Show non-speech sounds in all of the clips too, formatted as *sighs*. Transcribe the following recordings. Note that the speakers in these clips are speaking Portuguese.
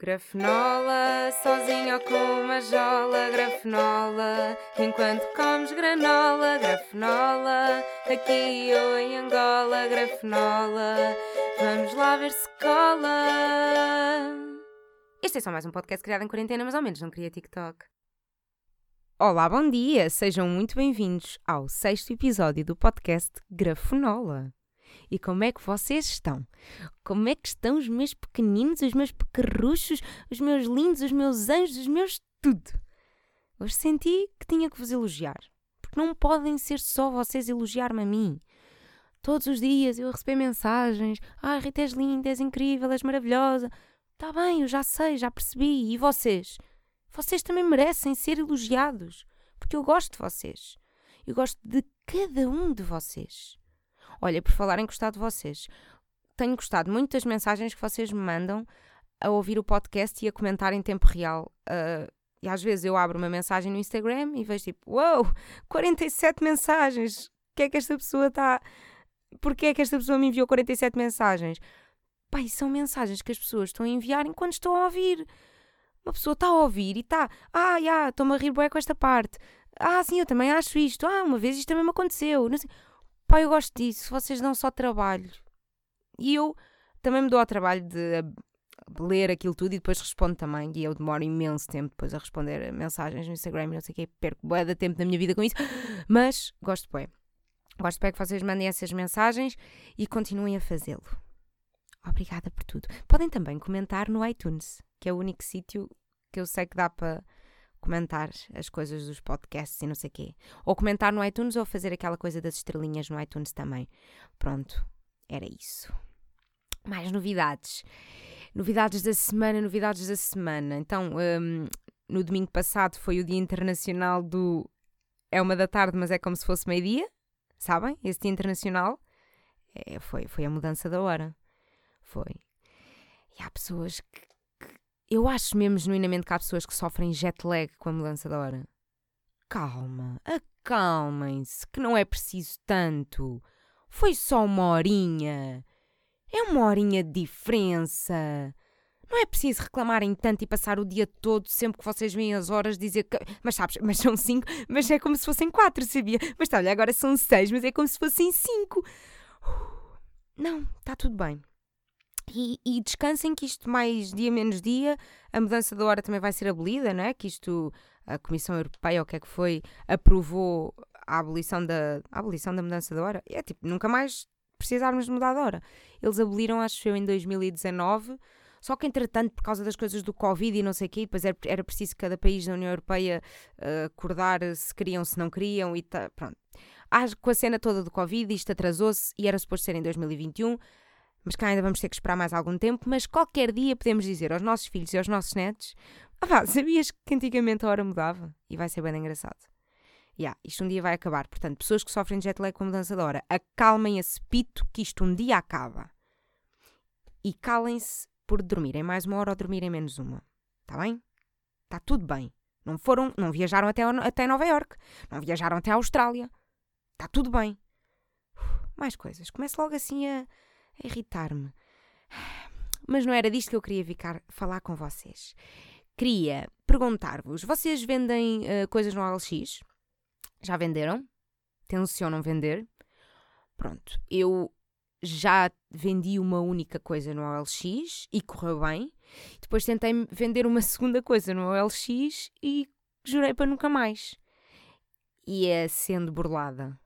Grafenola, sozinho ou com uma jola, grafenola, enquanto comes granola, grafenola, aqui ou em Angola, grafenola, vamos lá ver se cola. Este é só mais um podcast criado em quarentena, mas ao menos não queria TikTok. Olá, bom dia! Sejam muito bem-vindos ao sexto episódio do podcast Grafenola. E como é que vocês estão? Como é que estão os meus pequeninos, os meus pequerruchos, os meus lindos, os meus anjos, os meus tudo? Hoje senti que tinha que vos elogiar. Porque não podem ser só vocês elogiar-me a mim. Todos os dias eu receber mensagens. Ah, Rita, és linda, és incrível, és maravilhosa. Está bem, eu já sei, já percebi. E vocês? Vocês também merecem ser elogiados. Porque eu gosto de vocês. Eu gosto de cada um de vocês. Olha, por falar em gostar de vocês, tenho gostado muito das mensagens que vocês me mandam a ouvir o podcast e a comentar em tempo real. Uh, e às vezes eu abro uma mensagem no Instagram e vejo tipo, uau, wow, 47 mensagens. O que é que esta pessoa está. Porquê é que esta pessoa me enviou 47 mensagens? Pai, são mensagens que as pessoas estão a enviar enquanto estão a ouvir. Uma pessoa está a ouvir e está, ah, já, estou-me a rir bem com esta parte. Ah, sim, eu também acho isto. Ah, uma vez isto também me aconteceu. Não sei. Pá, eu gosto disso, vocês dão só trabalho. E eu também me dou ao trabalho de ler aquilo tudo e depois respondo também. E eu demoro imenso tempo depois a responder mensagens no Instagram e não sei o que, perco bué de tempo da minha vida com isso. *gasps* Mas gosto bem. Gosto bem que vocês mandem essas mensagens e continuem a fazê-lo. Obrigada por tudo. Podem também comentar no iTunes, que é o único sítio que eu sei que dá para comentar as coisas dos podcasts e não sei o quê. Ou comentar no iTunes ou fazer aquela coisa das estrelinhas no iTunes também. Pronto, era isso. Mais novidades. Novidades da semana, novidades da semana. Então, um, no domingo passado foi o Dia Internacional do. É uma da tarde, mas é como se fosse meio-dia. Sabem? Esse Dia Internacional. É, foi, foi a mudança da hora. Foi. E há pessoas que eu acho mesmo genuinamente que há pessoas que sofrem jet lag com a mudança da hora. Calma, acalmem-se, que não é preciso tanto. Foi só uma horinha. É uma horinha de diferença. Não é preciso reclamarem tanto e passar o dia todo, sempre que vocês veem as horas, dizer que. Mas sabes, *laughs* mas são cinco, mas é como se fossem quatro, sabia? Mas tá, olha, agora são seis, mas é como se fossem cinco. Não, está tudo bem. E, e, descansem que isto mais dia menos dia, a mudança da hora também vai ser abolida, não é? Que isto, a Comissão Europeia, o que é que foi, aprovou a abolição da, a abolição da mudança da hora. É tipo, nunca mais precisarmos de mudar de hora. Eles aboliram, acho eu, em 2019, só que entretanto, por causa das coisas do Covid e não sei o quê, depois era, era preciso cada país da União Europeia uh, acordar se queriam, se não queriam e tá, pronto. Com a cena toda do Covid, isto atrasou-se e era suposto ser em 2021 mas cá ainda vamos ter que esperar mais algum tempo, mas qualquer dia podemos dizer aos nossos filhos e aos nossos netos ah sabias que antigamente a hora mudava? E vai ser bem engraçado. Yeah, isto um dia vai acabar. Portanto, pessoas que sofrem de jet lag com mudança de hora, acalmem esse pito que isto um dia acaba. E calem-se por dormirem mais uma hora ou dormirem menos uma. Está bem? Está tudo bem. Não foram, não viajaram até, até Nova York. Não viajaram até a Austrália. Está tudo bem. mais coisas. Comece logo assim a, a irritar-me. Mas não era disto que eu queria ficar, falar com vocês. Queria perguntar-vos: vocês vendem uh, coisas no OLX? Já venderam? Tencionam vender? Pronto, eu já vendi uma única coisa no OLX e correu bem. Depois tentei vender uma *laughs* segunda coisa no OLX e jurei para nunca mais. Ia sendo burlada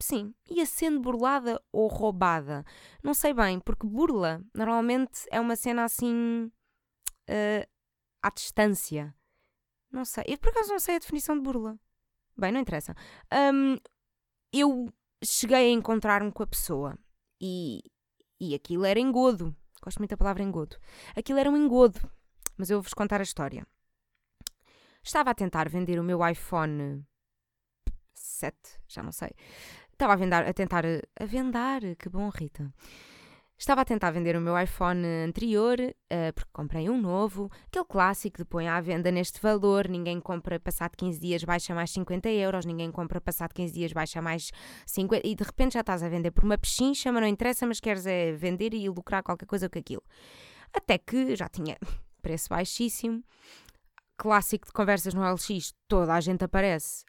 sim, ia sendo burlada ou roubada. Não sei bem, porque burla normalmente é uma cena assim uh, à distância. Não sei. Eu por acaso não sei a definição de burla. Bem, não interessa. Um, eu cheguei a encontrar-me com a pessoa e, e aquilo era engodo. Gosto muito da palavra engodo. Aquilo era um engodo. Mas eu vou-vos contar a história. Estava a tentar vender o meu iPhone 7, já não sei. Estava a, vendar, a tentar. A vendar, que bom, Rita. Estava a tentar vender o meu iPhone anterior, uh, porque comprei um novo, aquele clássico de põe à venda neste valor, ninguém compra passado 15 dias, baixa mais 50 euros, ninguém compra passado 15 dias, baixa mais 50, e de repente já estás a vender por uma pechincha, mas não interessa, mas queres é vender e lucrar qualquer coisa com aquilo. Até que já tinha *laughs* preço baixíssimo, clássico de conversas no LX, toda a gente aparece.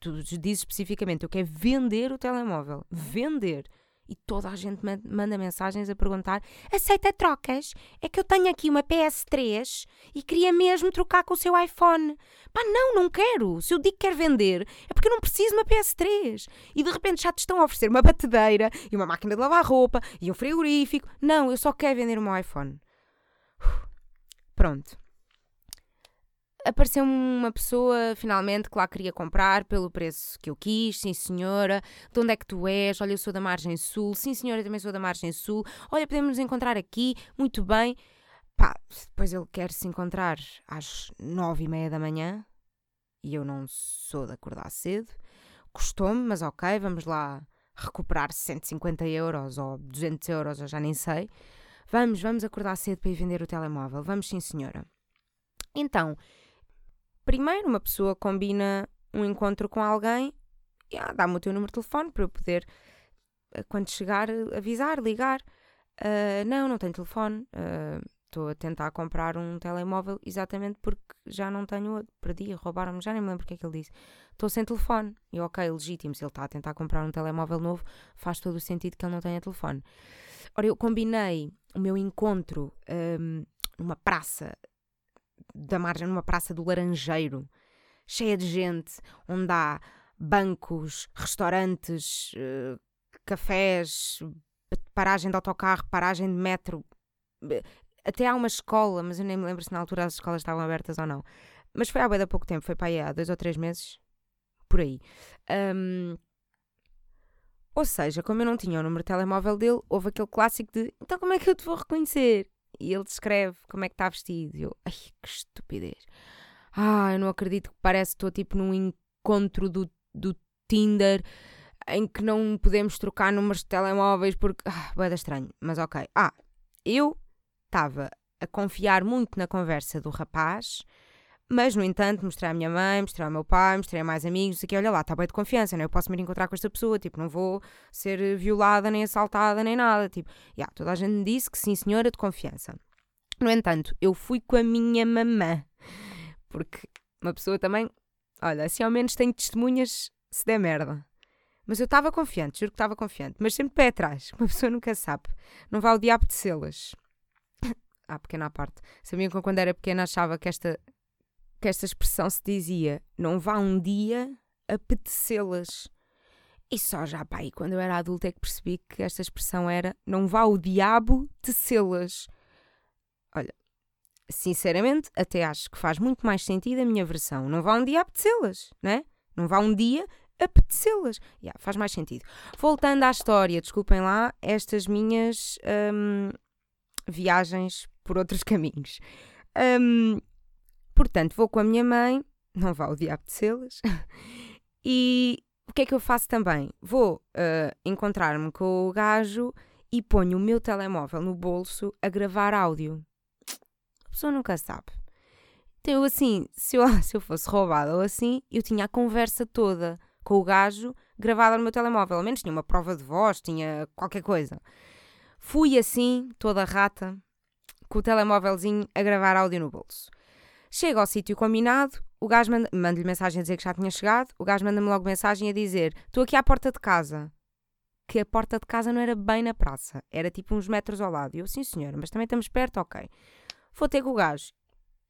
Tu dizes especificamente, eu quero vender o telemóvel. Vender. E toda a gente manda mensagens a perguntar: aceita trocas? É que eu tenho aqui uma PS3 e queria mesmo trocar com o seu iPhone. Pá, não, não quero. Se eu digo que quero vender, é porque eu não preciso de uma PS3. E de repente já te estão a oferecer uma batedeira e uma máquina de lavar roupa e um frigorífico. Não, eu só quero vender o meu iPhone. Pronto apareceu uma pessoa finalmente que lá queria comprar pelo preço que eu quis, sim senhora. De onde é que tu és? Olha, eu sou da Margem Sul. Sim senhora, eu também sou da Margem Sul. Olha, podemos nos encontrar aqui. Muito bem. Pá, depois ele quer se encontrar às nove e meia da manhã e eu não sou de acordar cedo. Custou-me, mas ok, vamos lá recuperar 150 euros ou 200 euros, eu já nem sei. Vamos, vamos acordar cedo para ir vender o telemóvel. Vamos, sim senhora. Então, primeiro uma pessoa combina um encontro com alguém e ah, dá-me o teu número de telefone para eu poder, eh, quando chegar, avisar, ligar. Uh, não, não tenho telefone. Ah, estou uh, a tentar comprar um telemóvel exatamente porque já não tenho outro. Perdi, roubaram-me, já nem me lembro o que é que ele disse. Estou sem telefone. E ok, legítimo, se ele está a tentar comprar um telemóvel novo, faz todo o sentido que ele não tenha telefone. Ora, eu combinei o meu encontro um, numa praça da margem, numa praça do Laranjeiro, cheia de gente, onde há bancos, restaurantes, uh, cafés, paragem de autocarro, paragem de metro. Até há uma escola, mas eu nem me lembro se na altura as escolas estavam abertas ou não. Mas foi há bem pouco tempo, foi para aí há dois ou três meses, por aí. Um, ou seja, como eu não tinha o número de telemóvel dele, houve aquele clássico de então como é que eu te vou reconhecer? E ele descreve como é que está vestido. E eu, ai, que estupidez. Ah, eu não acredito que parece que estou tipo num encontro do, do Tinder em que não podemos trocar números de telemóveis porque. Ah, boeda estranho. Mas ok. Ah, eu estava a confiar muito na conversa do rapaz mas, no entanto, mostrei à minha mãe, mostrei ao meu pai, mostrei a mais amigos, aqui, olha lá, está bem de confiança, né? eu posso me encontrar com esta pessoa, tipo, não vou ser violada, nem assaltada, nem nada, tipo, yeah, toda a gente me disse que sim, senhora, de confiança. No entanto, eu fui com a minha mamã, porque uma pessoa também, olha, assim ao menos tem testemunhas se der merda. Mas eu estava confiante, juro que estava confiante, mas sempre pé atrás, uma *laughs* pessoa nunca sabe, não vai o diabo de selas. *coughs* Ah, pequena parte. Sabiam que quando era pequena achava que esta que esta expressão se dizia: não vá um dia apetecê-las. E só já, pá, e quando eu era adulta é que percebi que esta expressão era: não vá o diabo tecê-las. Olha, sinceramente, até acho que faz muito mais sentido a minha versão: não vá um dia apetecê-las, né? Não vá um dia apetecê-las. Yeah, faz mais sentido. Voltando à história, desculpem lá estas minhas hum, viagens por outros *laughs* caminhos. Um, Portanto, vou com a minha mãe, não vá o diabo de selas, *laughs* e o que é que eu faço também? Vou uh, encontrar-me com o gajo e ponho o meu telemóvel no bolso a gravar áudio. A pessoa nunca sabe. Então, eu, assim, se eu, *laughs* se eu fosse roubada ou assim, eu tinha a conversa toda com o gajo gravada no meu telemóvel. Ao menos tinha uma prova de voz, tinha qualquer coisa. Fui assim, toda rata, com o telemóvelzinho a gravar áudio no bolso. Chega ao sítio combinado, o gajo manda-lhe manda mensagem a dizer que já tinha chegado, o gajo manda-me logo mensagem a dizer: Estou aqui à porta de casa. Que a porta de casa não era bem na praça, era tipo uns metros ao lado. E eu, sim senhora, mas também estamos perto, ok. Vou ter com o gajo.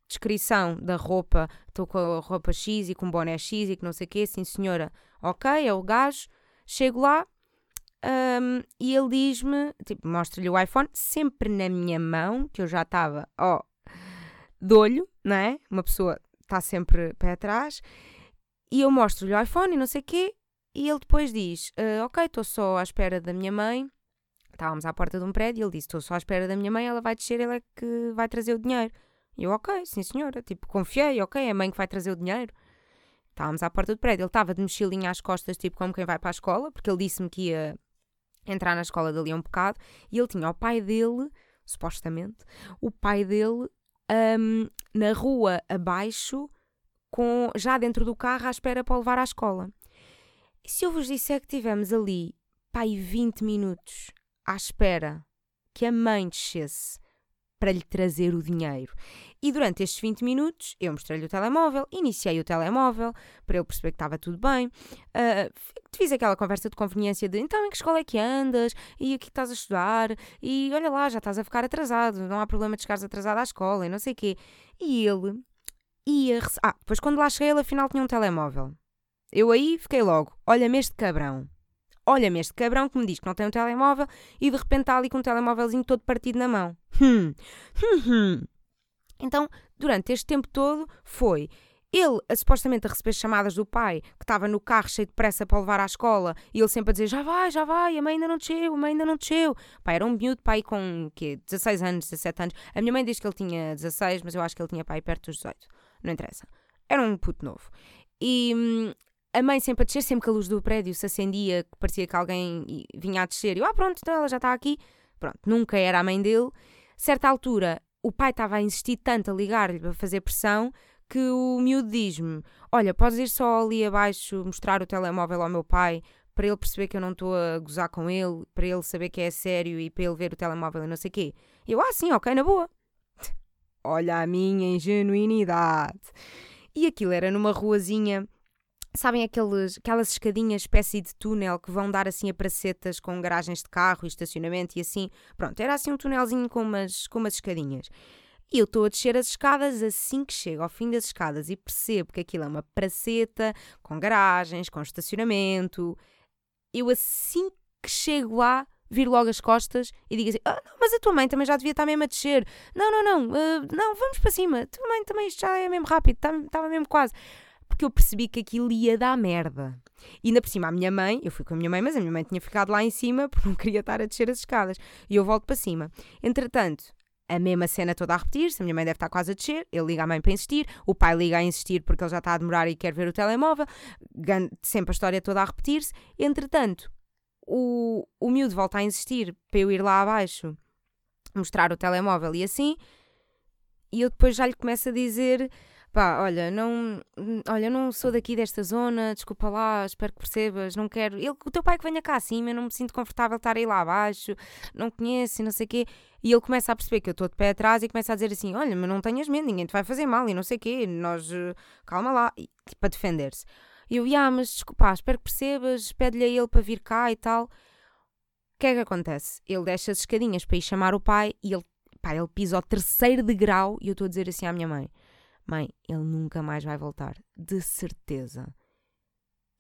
Descrição da roupa, estou com a roupa X e com boné X e que não sei o quê, sim senhora, ok, é o gajo. Chego lá, um, e ele diz-me, tipo, mostra-lhe o iPhone, sempre na minha mão, que eu já estava, ó, de olho, não é? Uma pessoa está sempre pé atrás. E eu mostro-lhe o iPhone e não sei o quê. E ele depois diz: uh, Ok, estou só à espera da minha mãe. Estávamos à porta de um prédio e ele disse: Estou só à espera da minha mãe, ela vai descer, ela é que vai trazer o dinheiro. E eu, ok, sim senhora. Tipo, confiei, ok, é a mãe que vai trazer o dinheiro. Estávamos à porta do prédio. Ele estava de mochilinha às costas, tipo como quem vai para a escola, porque ele disse-me que ia entrar na escola dali um bocado. E ele tinha o pai dele, supostamente, o pai dele um, na rua abaixo, com, já dentro do carro, à espera para levar à escola. Se eu vos disser que tivemos ali, pai, 20 minutos à espera que a mãe descesse para lhe trazer o dinheiro. E durante estes 20 minutos eu mostrei-lhe o telemóvel, iniciei o telemóvel para ele perceber que estava tudo bem. Uh, fiz aquela conversa de conveniência de então em que escola é que andas? E aqui estás a estudar? E olha lá, já estás a ficar atrasado, não há problema de chegares atrasado à escola e não sei o quê. E ele ia. Ah, depois quando lá cheguei, ele afinal tinha um telemóvel. Eu aí fiquei logo, olha-me este cabrão olha-me este cabrão que me diz que não tem um telemóvel e de repente está ali com um telemóvelzinho todo partido na mão. Hum. *laughs* Hum, hum. Então, durante este tempo todo, foi ele a, supostamente a receber chamadas do pai, que estava no carro cheio de pressa para levar à escola, e ele sempre a dizer: Já vai, já vai, a mãe ainda não desceu, a mãe ainda não desceu. Pai, era um miúdo, pai com quê? 16 anos, 17 anos. A minha mãe diz que ele tinha 16, mas eu acho que ele tinha pai perto dos 18. Não interessa. Era um puto novo. E hum, a mãe sempre a descer, sempre que a luz do prédio se acendia, que parecia que alguém vinha a descer. Eu, ah, pronto, então ela já está aqui. Pronto, nunca era a mãe dele. Certa altura, o pai estava a insistir tanto a ligar-lhe para fazer pressão que o miúdo diz-me: Olha, podes ir só ali abaixo mostrar o telemóvel ao meu pai para ele perceber que eu não estou a gozar com ele, para ele saber que é sério e para ele ver o telemóvel e não sei o quê. Eu, ah, sim, ok, na boa. *laughs* Olha a minha ingenuidade. E aquilo era numa ruazinha Sabem aqueles, aquelas escadinhas, espécie de túnel que vão dar assim a pracetas com garagens de carro e estacionamento e assim. Pronto, era assim um túnelzinho com umas, com umas escadinhas. E eu estou a descer as escadas assim que chego ao fim das escadas e percebo que aquilo é uma praceta com garagens, com estacionamento. Eu assim que chego lá, viro logo as costas e digo assim: ah, não, mas a tua mãe também já devia estar mesmo a descer. Não, não, não, uh, não, vamos para cima. A tua mãe também já é mesmo rápido, estava tá, mesmo quase porque eu percebi que aquilo ia dar merda. E ainda por cima, a minha mãe, eu fui com a minha mãe, mas a minha mãe tinha ficado lá em cima *laughs* porque não queria estar a descer as escadas. E eu volto para cima. Entretanto, a mesma cena toda a repetir-se, a minha mãe deve estar quase a descer, ele liga à mãe para insistir, o pai liga a insistir porque ele já está a demorar e quer ver o telemóvel, sempre a história toda a repetir-se. Entretanto, o, o miúdo volta a insistir para eu ir lá abaixo mostrar o telemóvel e assim, e eu depois já lhe começo a dizer pá, olha, não, olha, não sou daqui desta zona, desculpa lá, espero que percebas, não quero. Ele, o teu pai que venha cá acima, eu não me sinto confortável estar aí lá abaixo, não conheço e não sei o quê. E ele começa a perceber que eu estou de pé atrás e começa a dizer assim: olha, mas não tenhas medo, ninguém te vai fazer mal e não sei o quê, nós, eh, calma lá, e, tipo, para defender-se. E eu, ah, mas desculpa, espero que percebas, pede-lhe a ele para vir cá e tal. O que é que acontece? Ele deixa as escadinhas para ir chamar o pai e ele, pá, ele pisa ao terceiro degrau e eu estou a dizer assim à minha mãe: Mãe, ele nunca mais vai voltar, de certeza.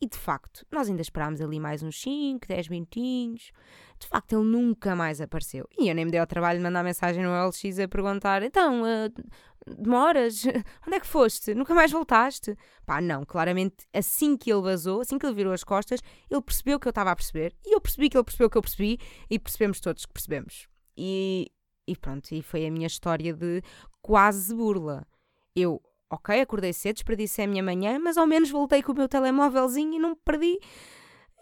E de facto, nós ainda esperámos ali mais uns 5, 10 minutinhos. De facto, ele nunca mais apareceu. E eu nem me dei ao trabalho de mandar mensagem no LX a perguntar: então, uh, demoras? *laughs* Onde é que foste? Nunca mais voltaste? Pá, não, claramente, assim que ele vazou, assim que ele virou as costas, ele percebeu que eu estava a perceber. E eu percebi que ele percebeu que eu percebi. E percebemos todos que percebemos. E, e pronto, e foi a minha história de quase burla. Eu, ok, acordei cedo, desperdicei a minha manhã, mas ao menos voltei com o meu telemóvelzinho e não perdi.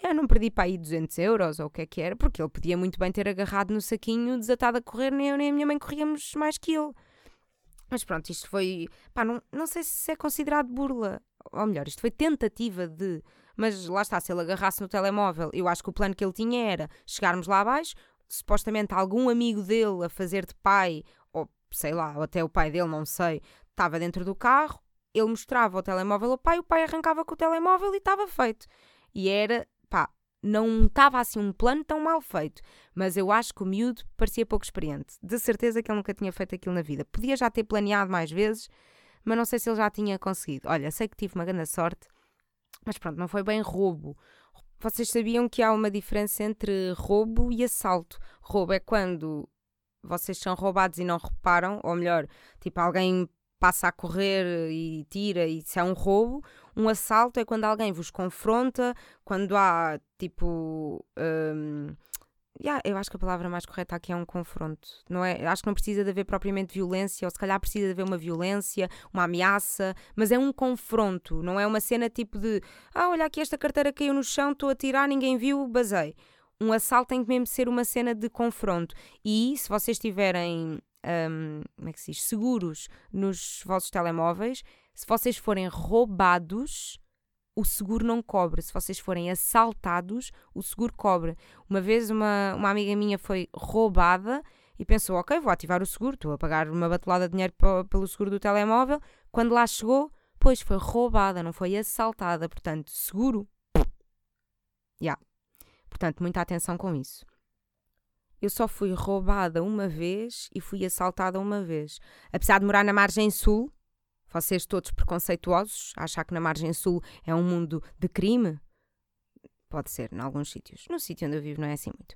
Eu não perdi para aí 200 euros ou o que é que era, porque ele podia muito bem ter agarrado no saquinho, desatado a correr, nem eu nem a minha mãe corríamos mais que ele. Mas pronto, isto foi. Pá, não, não sei se é considerado burla. Ou melhor, isto foi tentativa de. Mas lá está, se ele agarrasse no telemóvel, eu acho que o plano que ele tinha era chegarmos lá abaixo, supostamente algum amigo dele a fazer de pai, ou sei lá, ou até o pai dele, não sei, estava dentro do carro, ele mostrava o telemóvel ao pai, o pai arrancava com o telemóvel e estava feito. E era, pá, não estava assim um plano tão mal feito, mas eu acho que o miúdo parecia pouco experiente. De certeza que ele nunca tinha feito aquilo na vida. Podia já ter planeado mais vezes, mas não sei se ele já tinha conseguido. Olha, sei que tive uma grande sorte, mas pronto, não foi bem roubo. Vocês sabiam que há uma diferença entre roubo e assalto. Roubo é quando vocês são roubados e não reparam, ou melhor, tipo, alguém passa a correr e tira, e isso é um roubo. Um assalto é quando alguém vos confronta, quando há tipo. Um, yeah, eu acho que a palavra mais correta aqui é um confronto, não é? Acho que não precisa de haver propriamente violência, ou se calhar precisa de haver uma violência, uma ameaça, mas é um confronto, não é uma cena tipo de ah, olha aqui esta carteira caiu no chão, estou a tirar, ninguém viu, basei. Um assalto tem que mesmo ser uma cena de confronto. E se vocês tiverem um, como é que se diz? seguros nos vossos telemóveis, se vocês forem roubados, o seguro não cobre. Se vocês forem assaltados, o seguro cobre. Uma vez uma, uma amiga minha foi roubada e pensou: ok, vou ativar o seguro, estou a pagar uma batelada de dinheiro pelo seguro do telemóvel. Quando lá chegou, pois foi roubada, não foi assaltada, portanto, seguro. Yeah. Portanto, muita atenção com isso. Eu só fui roubada uma vez e fui assaltada uma vez. Apesar de morar na margem sul, vocês todos preconceituosos, achar que na margem sul é um mundo de crime? Pode ser, em alguns sítios. No sítio onde eu vivo não é assim muito.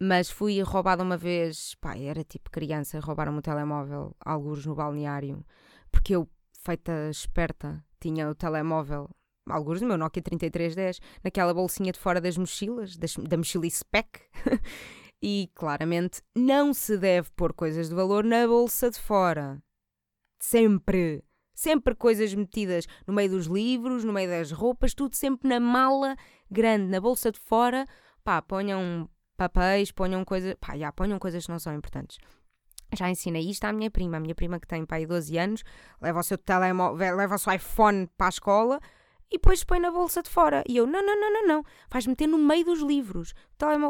Mas fui roubada uma vez, pá, era tipo criança, roubaram-me o telemóvel, alguns no balneário, porque eu, feita esperta, tinha o telemóvel, alguns do meu Nokia 3310, naquela bolsinha de fora das mochilas, das, da mochila spec. *laughs* e claramente não se deve pôr coisas de valor na bolsa de fora. Sempre. Sempre coisas metidas no meio dos livros, no meio das roupas, tudo sempre na mala grande, na bolsa de fora. Pá, ponham papéis, ponham coisas. Pá, já, ponham coisas que não são importantes. Já ensinei isto à minha prima, a minha prima que tem pai 12 anos, leva o seu telemóvel, leva o seu iPhone para a escola e depois põe na bolsa de fora. E eu, não, não, não, não, não. Vais meter no meio dos livros.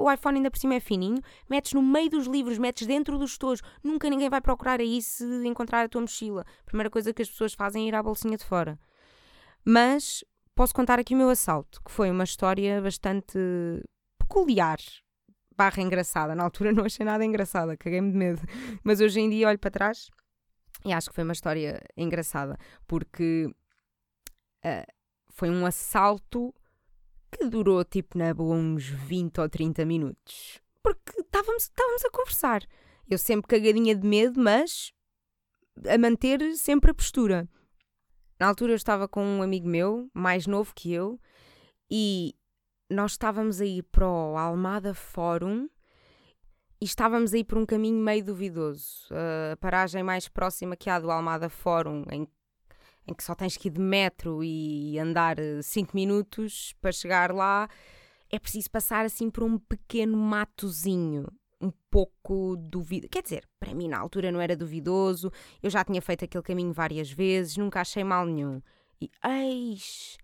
O iPhone ainda por cima é fininho, metes no meio dos livros, metes dentro dos tojos. Nunca ninguém vai procurar aí se encontrar a tua mochila. Primeira coisa que as pessoas fazem é ir à bolsinha de fora. Mas posso contar aqui o meu assalto, que foi uma história bastante peculiar. Barra engraçada. Na altura não achei nada engraçada, caguei-me de medo. Mas hoje em dia olho para trás e acho que foi uma história engraçada, porque. Uh, foi um assalto que durou tipo na boa uns 20 ou 30 minutos. Porque estávamos, estávamos a conversar. Eu sempre cagadinha de medo, mas a manter sempre a postura. Na altura eu estava com um amigo meu, mais novo que eu, e nós estávamos a ir para o Almada Fórum e estávamos a ir por um caminho meio duvidoso. A paragem mais próxima que há do Almada Fórum, em em que só tens que ir de metro e andar 5 eh, minutos para chegar lá, é preciso passar assim por um pequeno matozinho, um pouco duvidoso. Quer dizer, para mim na altura não era duvidoso, eu já tinha feito aquele caminho várias vezes, nunca achei mal nenhum. E eis!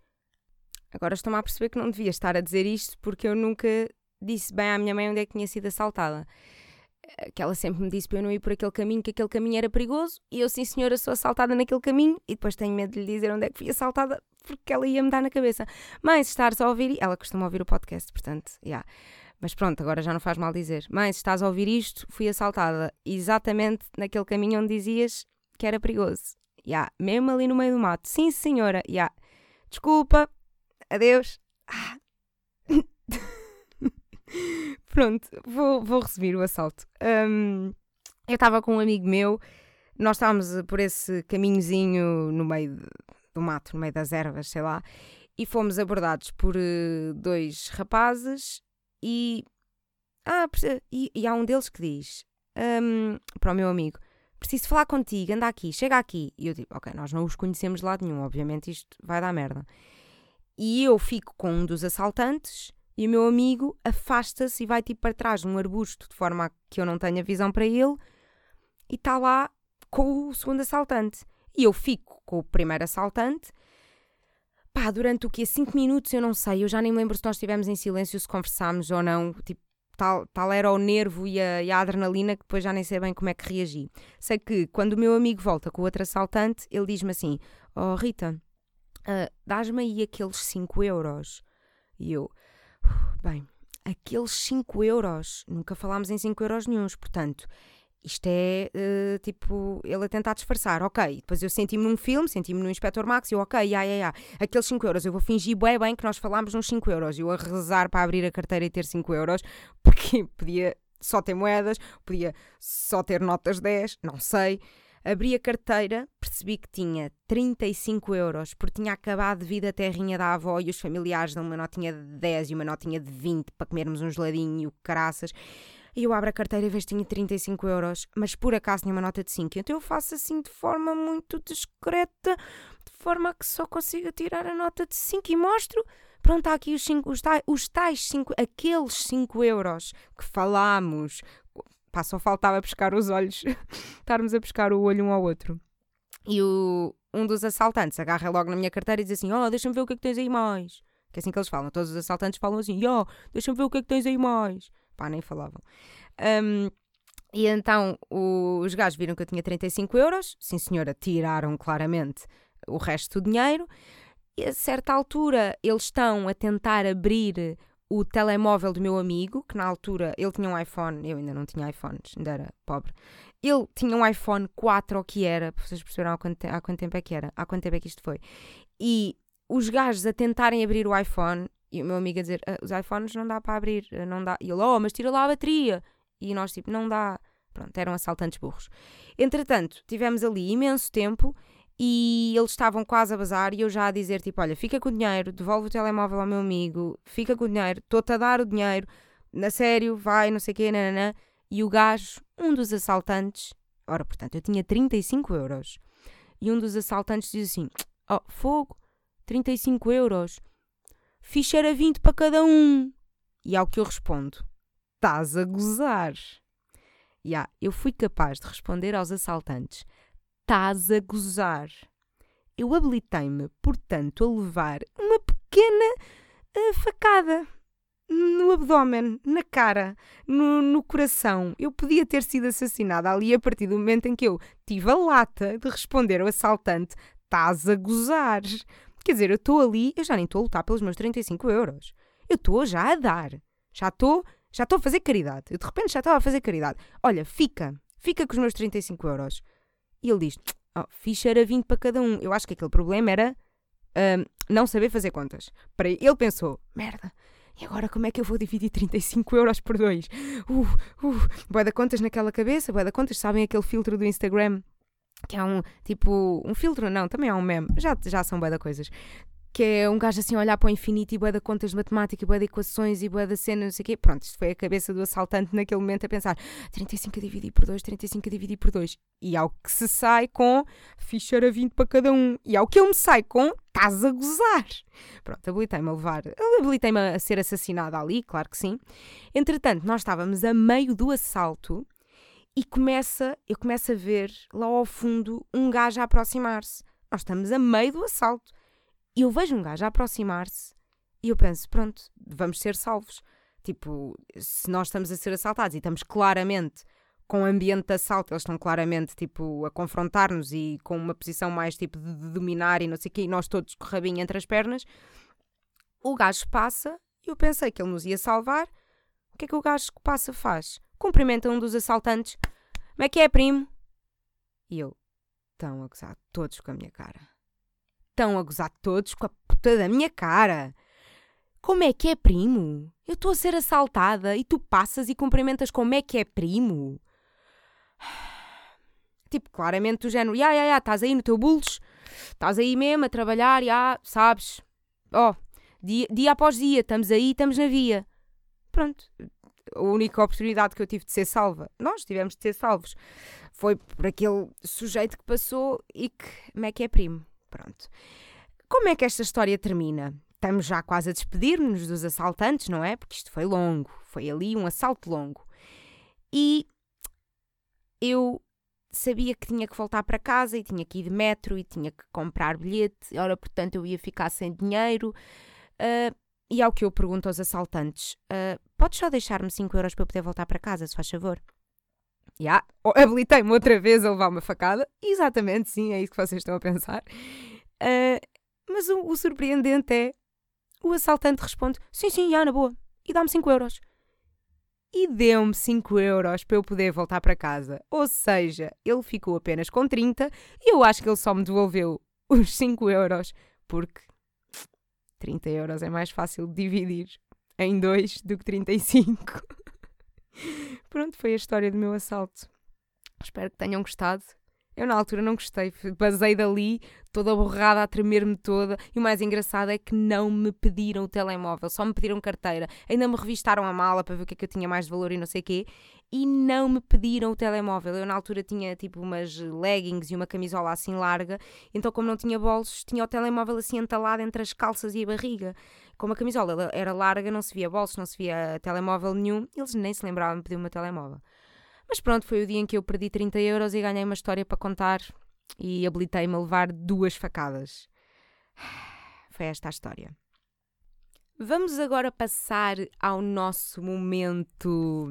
Agora estou-me a perceber que não devia estar a dizer isto porque eu nunca disse bem à minha mãe onde é que tinha sido assaltada que ela sempre me disse para eu não ir por aquele caminho, que aquele caminho era perigoso, e eu, sim senhora, sou assaltada naquele caminho, e depois tenho medo de lhe dizer onde é que fui assaltada, porque ela ia me dar na cabeça. Se estás a ouvir, ela costuma ouvir o podcast, portanto, já. Yeah. Mas pronto, agora já não faz mal dizer. Se estás a ouvir isto, fui assaltada exatamente naquele caminho onde dizias que era perigoso. Já, yeah. mesmo ali no meio do mato. Sim, senhora, já. Yeah. Desculpa, adeus. Ah. *laughs* Pronto, vou, vou resumir o assalto. Um, eu estava com um amigo meu, nós estávamos por esse caminhozinho no meio do mato, no meio das ervas, sei lá, e fomos abordados por uh, dois rapazes e, ah, e, e, há um deles que diz um, para o meu amigo: Preciso falar contigo, anda aqui, chega aqui. E eu digo: Ok, nós não os conhecemos de lado nenhum, obviamente isto vai dar merda. E eu fico com um dos assaltantes e o meu amigo afasta-se e vai tipo para trás de um arbusto de forma a que eu não tenha visão para ele e está lá com o segundo assaltante. E eu fico com o primeiro assaltante. Pá, durante o quê? 5 minutos, eu não sei. Eu já nem me lembro se nós estivemos em silêncio, se conversámos ou não. Tipo, tal, tal era o nervo e a, e a, adrenalina que depois já nem sei bem como é que reagi. Sei que quando o meu amigo volta com o outro assaltante, ele diz-me assim: Oh Rita, uh, dás-me aí aqueles 5 euros. E eu, Bem, aqueles 5 euros, nunca falámos em 5 euros nenhums, portanto, isto é uh, tipo ele a tentar disfarçar, ok. Depois eu senti-me num filme, senti-me no Inspector Max e eu, ok, ya, ya, ya, aqueles 5 euros, eu vou fingir bem, bem que nós falámos nos 5 euros. Eu a rezar para abrir a carteira e ter 5 euros, porque *laughs* podia só ter moedas, podia só ter notas 10, não sei. Abri a carteira, percebi que tinha 35 euros, porque tinha acabado de vir da terrinha da avó e os familiares dão uma notinha de 10 e uma notinha de 20 para comermos um geladinho e o caraças. E eu abro a carteira e vejo que tinha 35 euros, mas por acaso tinha uma nota de 5. Então eu faço assim de forma muito discreta, de forma que só consiga tirar a nota de 5 e mostro. Pronto, está aqui os, cinco, os, tais, os 5, aqueles 5 euros que falámos Pá, só faltava pescar os olhos, *laughs* estarmos a pescar o olho um ao outro. E o, um dos assaltantes agarra logo na minha carteira e diz assim: Oh, deixa-me ver o que é que tens aí mais. Que é assim que eles falam. Todos os assaltantes falam assim: Oh, deixa-me ver o que é que tens aí mais. Pá, nem falavam. Um, E então os gajos viram que eu tinha 35 euros, sim senhora, tiraram claramente o resto do dinheiro. E a certa altura eles estão a tentar abrir o telemóvel do meu amigo, que na altura ele tinha um iPhone, eu ainda não tinha iPhones, ainda era pobre. Ele tinha um iPhone 4 ou que era, vocês perceberam há quanto, há quanto tempo é que era, há quanto tempo é que isto foi. E os gajos a tentarem abrir o iPhone, e o meu amigo a dizer, ah, os iPhones não dá para abrir, ah, não dá. E ele, oh, mas tira lá a bateria. E nós, tipo, não dá. Pronto, eram assaltantes burros. Entretanto, tivemos ali imenso tempo e eles estavam quase a bazar e eu já a dizer, tipo, olha, fica com o dinheiro, devolve o telemóvel ao meu amigo, fica com o dinheiro, estou-te a dar o dinheiro, na sério, vai, não sei o quê, nananã. E o gajo, um dos assaltantes, ora, portanto, eu tinha 35 euros, e um dos assaltantes diz assim, oh, fogo, 35 euros, ficha era 20 para cada um. E ao que eu respondo, estás a gozar. E yeah, eu fui capaz de responder aos assaltantes, estás a gozar. Eu habilitei-me, portanto, a levar uma pequena uh, facada no abdômen, na cara, no, no, coração. Eu podia ter sido assassinada ali a partir do momento em que eu tive a lata de responder ao assaltante: estás a gozar. Quer dizer, eu estou ali, eu já nem estou a lutar pelos meus 35 euros. Eu estou já a dar. Já estou já estou a fazer caridade. Eu de repente já estava a fazer caridade. Olha, fica, fica com os meus 35 euros. E ele diz: oh, ficha era 20 para cada um. Eu acho que aquele problema era uh, não saber fazer contas. Para ele pensou: merda, e agora como é que eu vou dividir 35 euros por dois? Uh, uh, boa da contas naquela cabeça, boa da contas, sabem aquele filtro do Instagram? Que é um, tipo, um filtro, não, também é um meme, já, já são boa da coisas que é um gajo assim a olhar para o infinito e bué de contas de matemática, e bué de equações e bué da cena, não sei o quê. Pronto, isto foi a cabeça do assaltante naquele momento a pensar 35 a dividir por 2, 35 a dividir por 2. E ao que se sai com ficha era 20 para cada um. E ao que eu me sai com estás a gozar. Pronto, habilitei-me a levar, habilitei-me a ser assassinada ali, claro que sim. Entretanto, nós estávamos a meio do assalto e começa, eu começo a ver lá ao fundo um gajo a aproximar-se. Nós estamos a meio do assalto e eu vejo um gajo a aproximar-se e eu penso, pronto, vamos ser salvos. Tipo, se nós estamos a ser assaltados e estamos claramente com o ambiente de assalto, eles estão claramente tipo a confrontar-nos e com uma posição mais tipo de, dominar e não sei o quê, e nós todos com o rabinho entre as pernas. O gajo passa e eu pensei que ele nos ia salvar. O que é que o gajo que passa faz? Cumprimenta um dos assaltantes. Como é que é, primo? E eu, estão a gozar todos com a minha cara estão a gozar todos com a puta da minha cara. Como é que é primo? Eu estou a ser assaltada e tu passas e cumprimentas como é que é primo? *sighs* Tipo, claramente do género, ya, ya, ya, estás aí no teu bulls, estás aí mesmo a trabalhar, ya, sabes? Ó, oh, dia, dia após dia, estamos aí, estamos na via. Pronto, a única oportunidade que eu tive de ser salva, nós tivemos de ser salvos, foi por aquele sujeito que passou e que, como é que é primo? Pronto. Como é que esta história termina? Estamos já quase a despedir-nos dos assaltantes, não é? Porque isto foi longo, foi ali um assalto longo. E eu sabia que tinha que voltar para casa e tinha que ir de metro e tinha que comprar bilhete, ora, portanto, eu ia ficar sem dinheiro. Uh, e ao que eu pergunto aos assaltantes: uh, podes só deixar-me 5 euros para eu poder voltar para casa, se faz favor? Yeah. Habilitei-me outra vez a levar uma facada. Exatamente, sim, é isso que vocês estão a pensar. Uh, mas o, o, surpreendente é: o assaltante responde, sim, sim, já, na boa, e dá-me 5 euros. E deu-me 5 euros para eu poder voltar para casa. Ou seja, ele ficou apenas com 30 e eu acho que ele só me devolveu *laughs* os 5 euros, porque 30 euros é mais fácil de dividir em 2 do que 35. Pronto, foi a história do meu assalto. Espero que tenham gostado. Eu na altura não gostei, basei dali, toda borrada, a tremer-me toda. E o mais engraçado é que não me pediram o telemóvel, só me pediram carteira. Ainda me revistaram a mala para ver o que é que eu tinha mais de valor e não sei o quê. E não me pediram o telemóvel. Eu na altura tinha tipo umas leggings e uma camisola assim larga. Então, como não tinha bolsos, tinha o telemóvel assim entalado entre as calças e a barriga. Como a camisola era larga, não se via bolsos, não se via telemóvel nenhum. Eles nem se lembravam de pedir o meu telemóvel. Mas pronto, foi o dia em que eu perdi 30 euros e ganhei uma história para contar e habilitei-me a levar duas facadas. *sighs* Foi esta a história. Vamos agora passar ao nosso momento.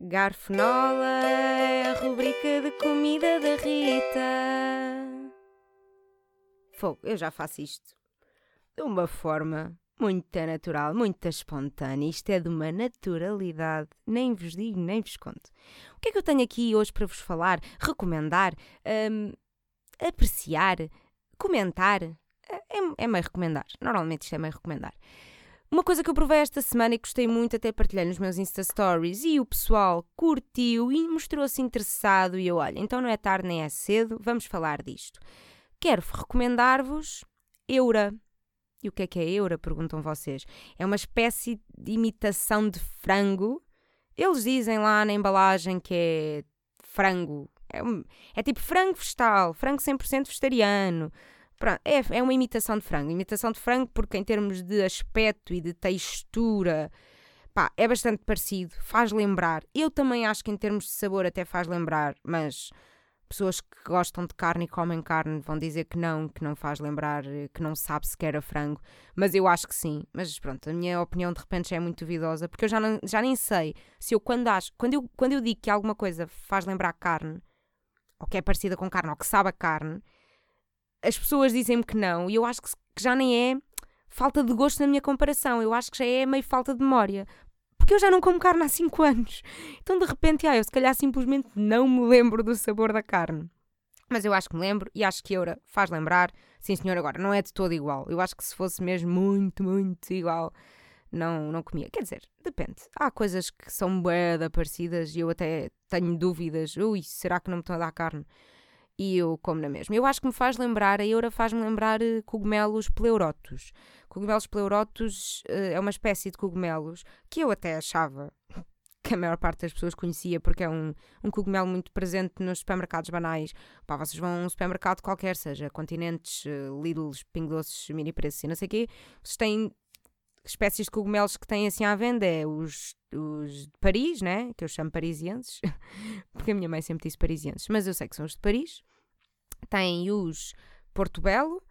Garfonola é a rubrica de comida da Rita. Fogo, eu já faço isto de uma forma muito natural, muito espontânea. Isto é de uma naturalidade, nem vos digo, nem vos conto. O que é que eu tenho aqui hoje para vos falar, recomendar, hum, apreciar, comentar? É, é meio recomendar. Normalmente isto é meio recomendar. Uma coisa que eu provei esta semana e gostei muito, até partilhei nos meus Insta Stories e o pessoal curtiu e mostrou-se interessado. E eu, olha, então não é tarde nem é cedo, vamos falar disto. Quero recomendar-vos Eura. E o que é que é Eura? Perguntam vocês. É uma espécie de imitação de frango. Eles dizem lá na embalagem que é frango. É, é tipo frango vegetal, frango 100% vegetariano. Pronto, é, é uma imitação de frango. Imitação de frango porque em termos de aspecto e de textura, pá, é bastante parecido, faz lembrar. Eu também acho que em termos de sabor até faz lembrar, mas pessoas que gostam de carne e comem carne vão dizer que não, que não faz lembrar, que não sabe sequer a frango, mas eu acho que sim. Mas pronto, a minha opinião de repente já é muito duvidosa, porque eu já, não, já nem sei se eu quando acho, quando eu, quando eu digo que alguma coisa faz lembrar carne, ou que é parecida com carne, ou que sabe a carne, as pessoas dizem-me que não, e eu acho que já nem é falta de gosto na minha comparação, eu acho que já é meio falta de memória. Porque eu já não como carne há 5 anos. Então de repente, ah, eu se calhar simplesmente não me lembro do sabor da carne. Mas eu acho que me lembro e acho que Eura faz lembrar. Sim, senhor, agora não é de todo igual. Eu acho que se fosse mesmo muito, muito igual, não, não comia. Quer dizer, depende. Há coisas que são bué parecidas e eu até tenho dúvidas. Ui, será que não me estão a dar carne? E eu como na mesma. Eu acho que me faz lembrar, a Eura faz-me lembrar eh, cogumelos pleurotos. Cogumelos pleurotos uh, é uma espécie de cogumelos que eu até achava que a maior parte das pessoas conhecia porque é um, um cogumelo muito presente nos supermercados banais. Pá, vocês vão a um supermercado qualquer, seja Continentes, uh, Lidls, Ping Doces, Mini Preços e não sei o quê, vocês têm espécies de cogumelos que têm assim à venda é os, os de Paris, né? Que eu chamo parisienses, *laughs* porque a minha mãe sempre disse parisienses, mas eu sei que são os de Paris. Tem os Portobello,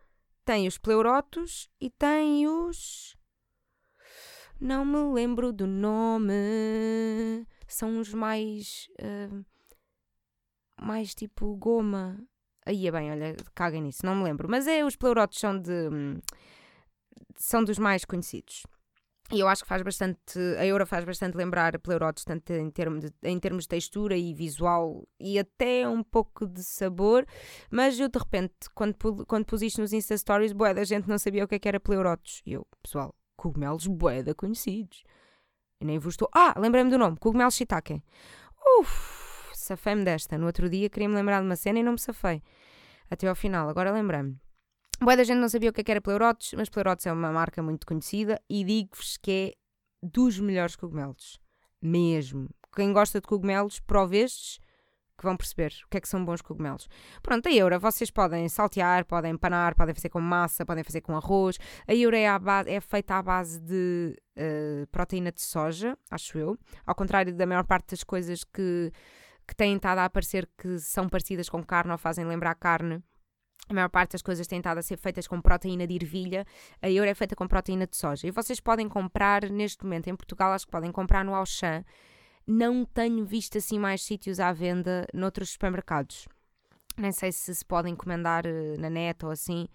tem os pleurotos e tem os. Não me lembro do nome. São os mais. Uh, mais tipo goma. Aí é bem, olha, caguem nisso, não me lembro. Mas é, os pleurotos são de. São dos mais conhecidos. E eu acho que faz bastante, a Eura faz bastante lembrar Pleurotes, tanto em, termo de, em termos de textura e visual e até um pouco de sabor, mas eu de repente, quando, quando pus isto nos Insta Stories, boé da gente não sabia o que, é que era Pleurotes. E eu, pessoal, cogumelos boé da conhecidos. E nem vos estou... Ah, lembrei-me do nome, cogumelos shiitake. Uf, safei-me desta. No outro dia queria-me lembrar de uma cena e não me safei. Até ao final, agora lembrei-me. Boa da gente não sabia o que, é era Pleurotes, mas Pleurotes é uma marca muito conhecida e digo-vos que é dos melhores cogumelos. Mesmo. Quem gosta de cogumelos, prove estes que vão perceber o que é que são bons cogumelos. Pronto, a Eura vocês podem saltear, podem empanar, podem fazer com massa, podem fazer com arroz. A Eura é, base, é feita à base de uh, proteína de soja, acho eu. Ao contrário da maior parte das coisas que, que têm estado a aparecer que são parecidas com carne ou fazem lembrar carne a maior parte das coisas tem estado a ser feitas com proteína de ervilha, a Euro é feita com proteína de soja. E vocês podem comprar, neste momento em Portugal, acho que podem comprar no Auchan. Não tenho visto assim mais sítios à venda noutros supermercados. Nem sei se se podem encomendar eh, na net ou assim,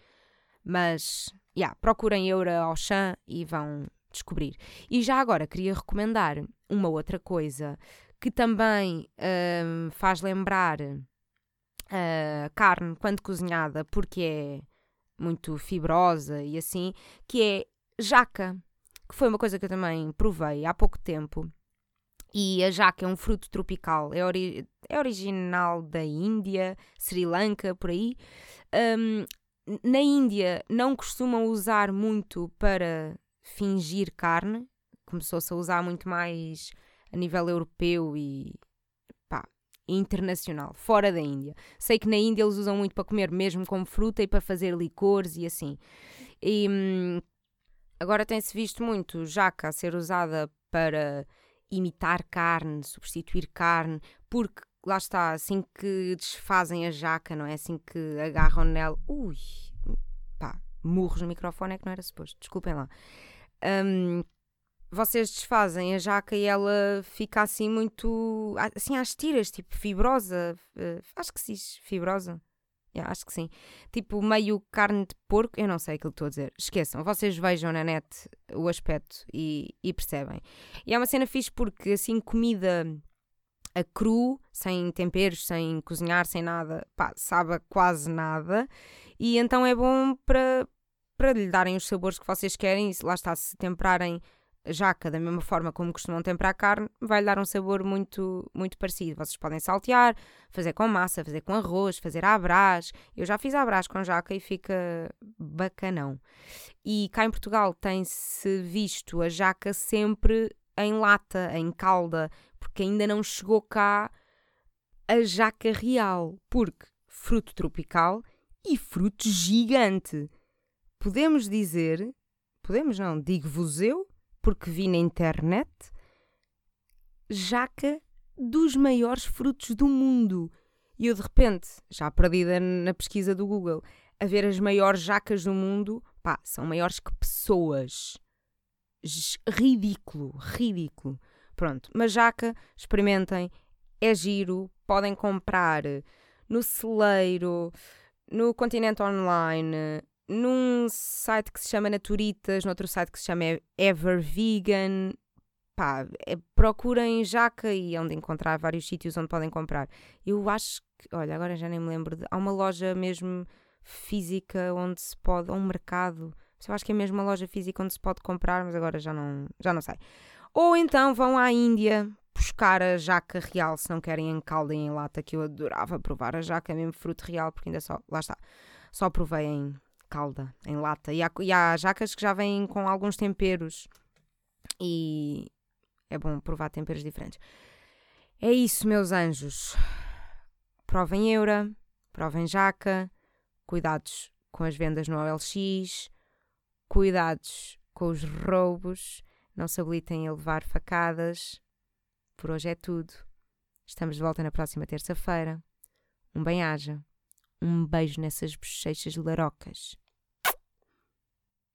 mas yeah, procurem Euro Auchan e vão descobrir. E já agora queria recomendar uma outra coisa que também hum, faz lembrar uh, carne quando cozinhada, porque é muito fibrosa e assim, que é jaca, que foi uma coisa que eu também provei há pouco tempo. E a jaca é um fruto tropical, é, ori é original da Índia, Sri Lanka, por aí. Um, na Índia não costumam usar muito para fingir carne, começou-se a usar muito mais a nível europeu e internacional, fora da Índia. Sei que na Índia eles usam muito para comer mesmo como fruta e para fazer licores e assim. E hum, agora tem-se visto muito jaca a ser usada para imitar carne, substituir carne, porque lá está, assim que desfazem a jaca, não é? Assim que agarram nela. Ui, pá, murros no microfone é que não era suposto, desculpem lá. Um, vocês desfazem a jaca e ela fica assim muito. assim às tiras, tipo fibrosa. Uh, acho que diz fibrosa. Yeah, acho que sim. Tipo, meio carne de porco, eu não sei aquilo que estou a dizer. Esqueçam, vocês vejam na net o aspecto e, e percebem. E é uma cena fixe porque assim, comida a cru, sem temperos, sem cozinhar, sem nada, pá, sabe quase nada. E então é bom para, para lhe darem os sabores que vocês querem. E lá está, se temperarem jaca da mesma forma como costumam temperar carne, vai-lhe dar um sabor muito, muito parecido. Vocês podem saltear, fazer com massa, fazer com arroz, fazer à brás. Eu já fiz à brás com jaca e fica bacanão. E cá em Portugal tem-se visto a jaca sempre em lata, em calda, porque ainda não chegou cá a jaca real, porque fruto tropical e fruto gigante. Podemos dizer, podemos não, digo-vos eu, porque vi na internet, jaca dos maiores frutos do mundo. E eu de repente, já perdida na pesquisa do Google, a ver as maiores jacas do mundo, pá, são maiores que pessoas. Ridículo, ridículo. Pronto, mas jaca, experimentem, é giro, podem comprar no celeiro, no Continente Online, num site que se chama Naturitas, noutro site que se chama Ever Vegan. Pá, é, procurem jaca e onde encontrar vários sítios onde podem comprar. Eu acho que, olha, agora já nem me lembro, de, há uma loja mesmo física onde se pode, ou um mercado, eu acho que é mesmo uma loja física onde se pode comprar, mas agora já não, já não sei. Ou então vão à Índia buscar a jaca real, se não querem em calda e em lata, que eu adorava provar a jaca, mesmo fruto real, porque ainda só, lá está, só provei em calda, em lata. E há, e há jacas que já vêm com alguns temperos e é bom provar temperos diferentes. É isso, meus anjos. Provem eura, provem jaca, cuidados com as vendas no OLX, cuidados com os roubos, não se habilitem a levar facadas. Por hoje é tudo. Estamos de volta na próxima terça-feira. Um bem-aja. Um beijo nessas bochechas larocas.